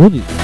Goody.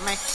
Fucking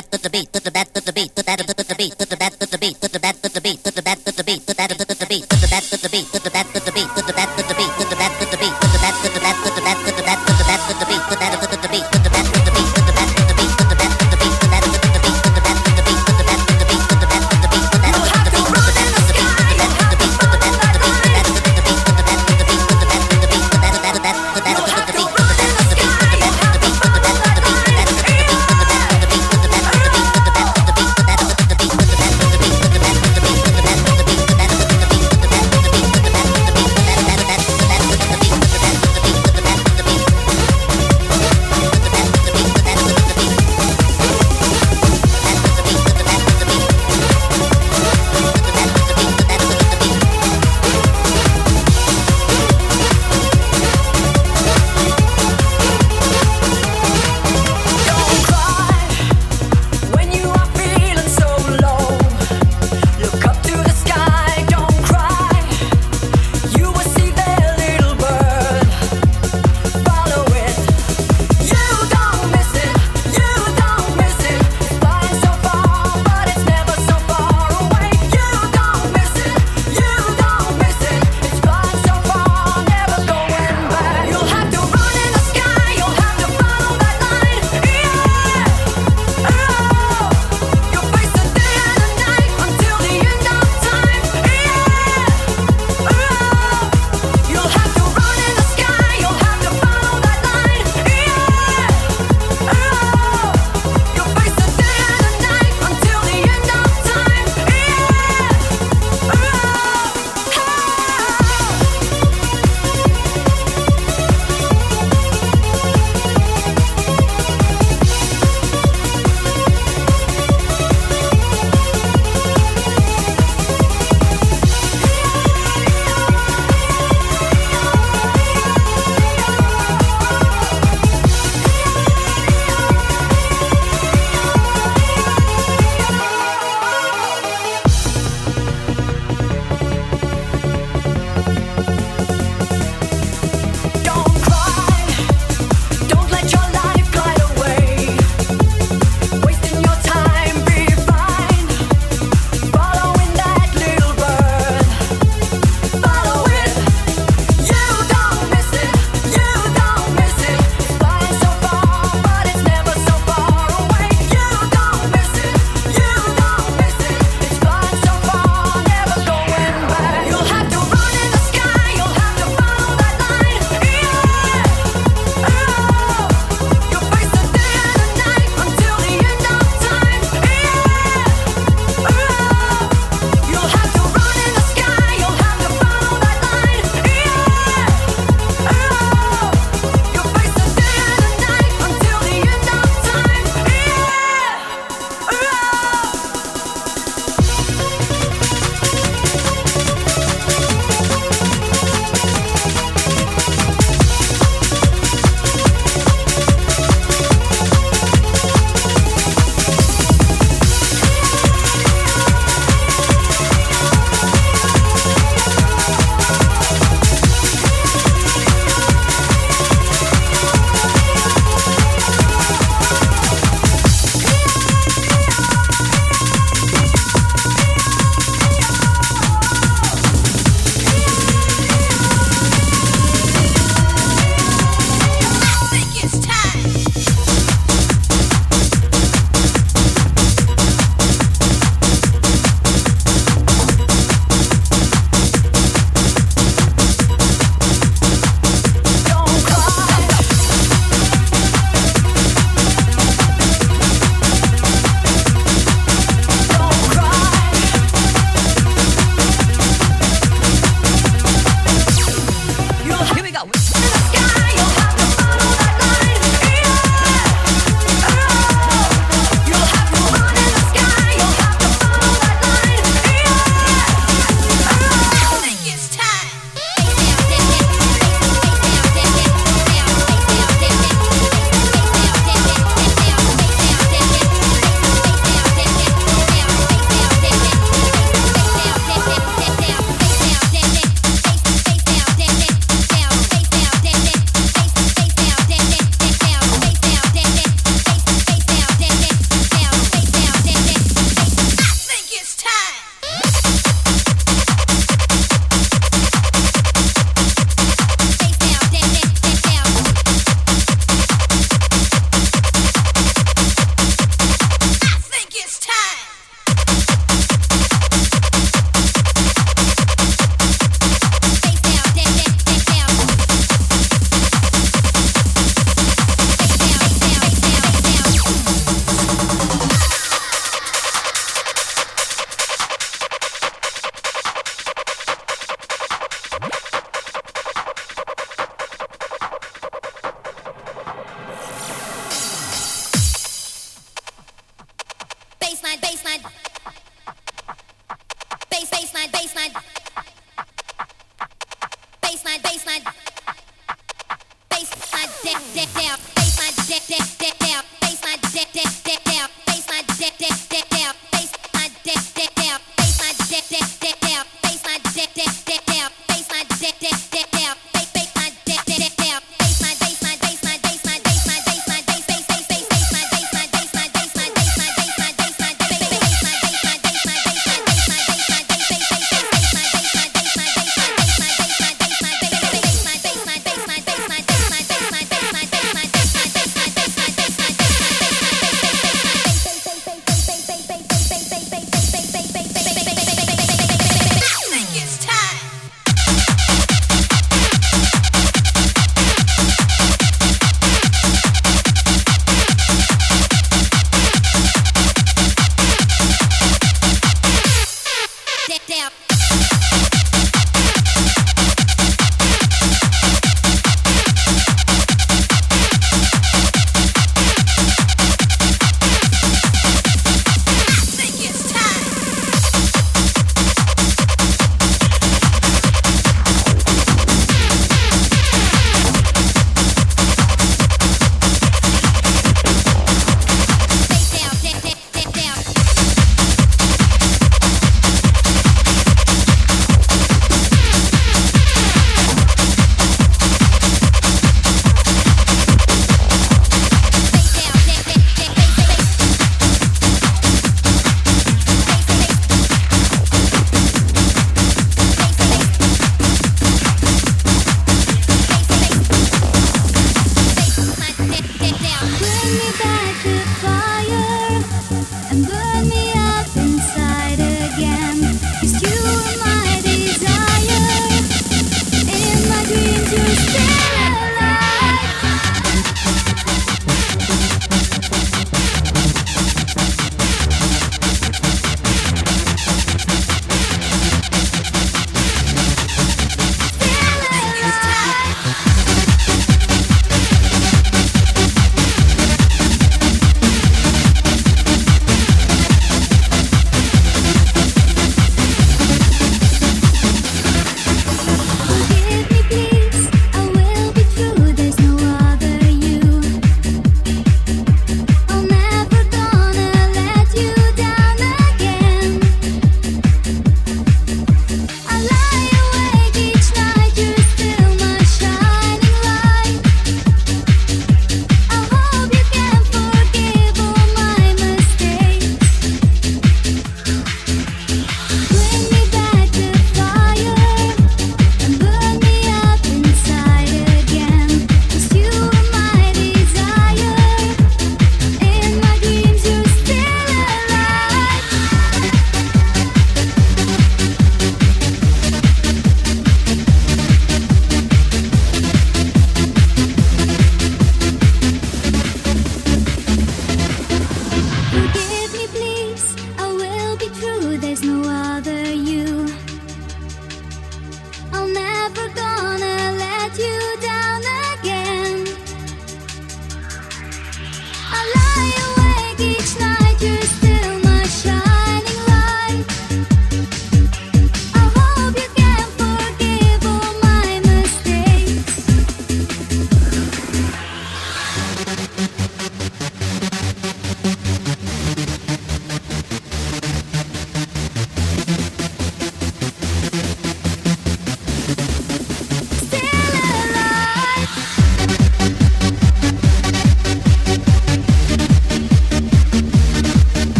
bat with the beat with the bat with the beat with that with the beat with the bat with the beat with the bat with the beat with the bat with the beat with the bat with the beat with the bat with the beat with the bat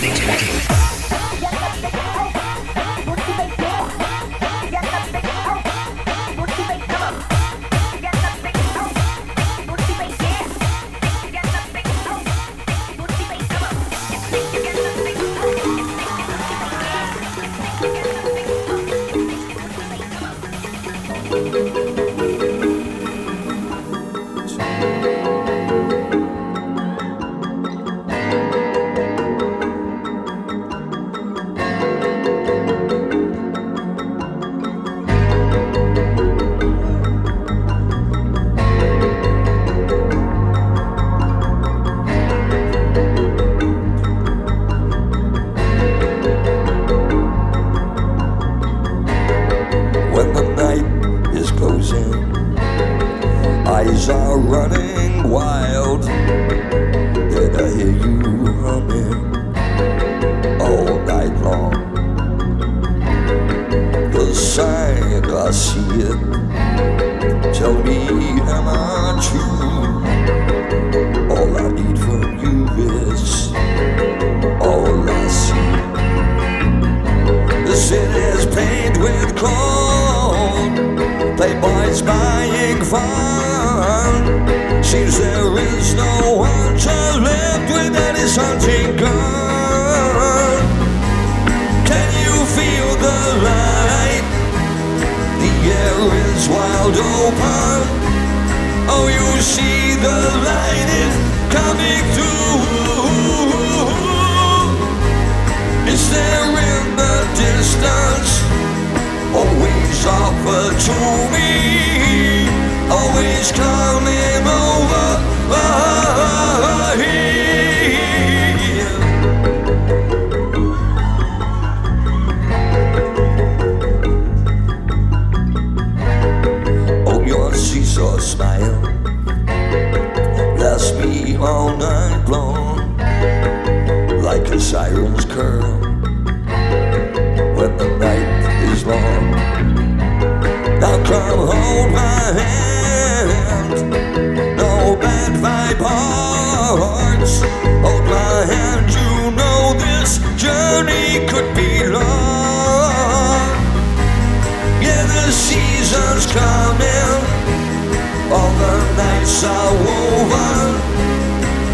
conclude long like a siren's curl when the night is long. Now come hold my hand, no bad vibe hearts. Hold my hand, you know this journey could be long. Yeah, the season's coming, all the nights are woven.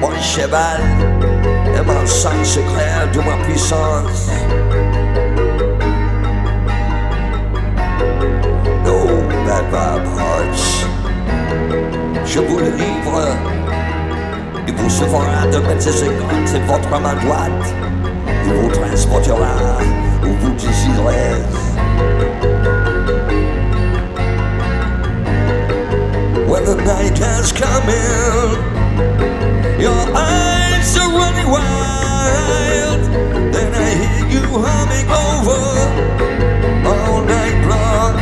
mon cheval et mon sang secret de ma puissance. No bad approach. Je vous le livre, il vous sauvera de mettre écoutes et votre main droite. Il vous transportera où vous désirez. When the night has come in. Your eyes are running wild. Then I hear you humming over all night long.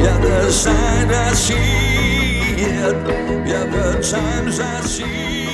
Yeah, the sign I see it. Yeah, the times I see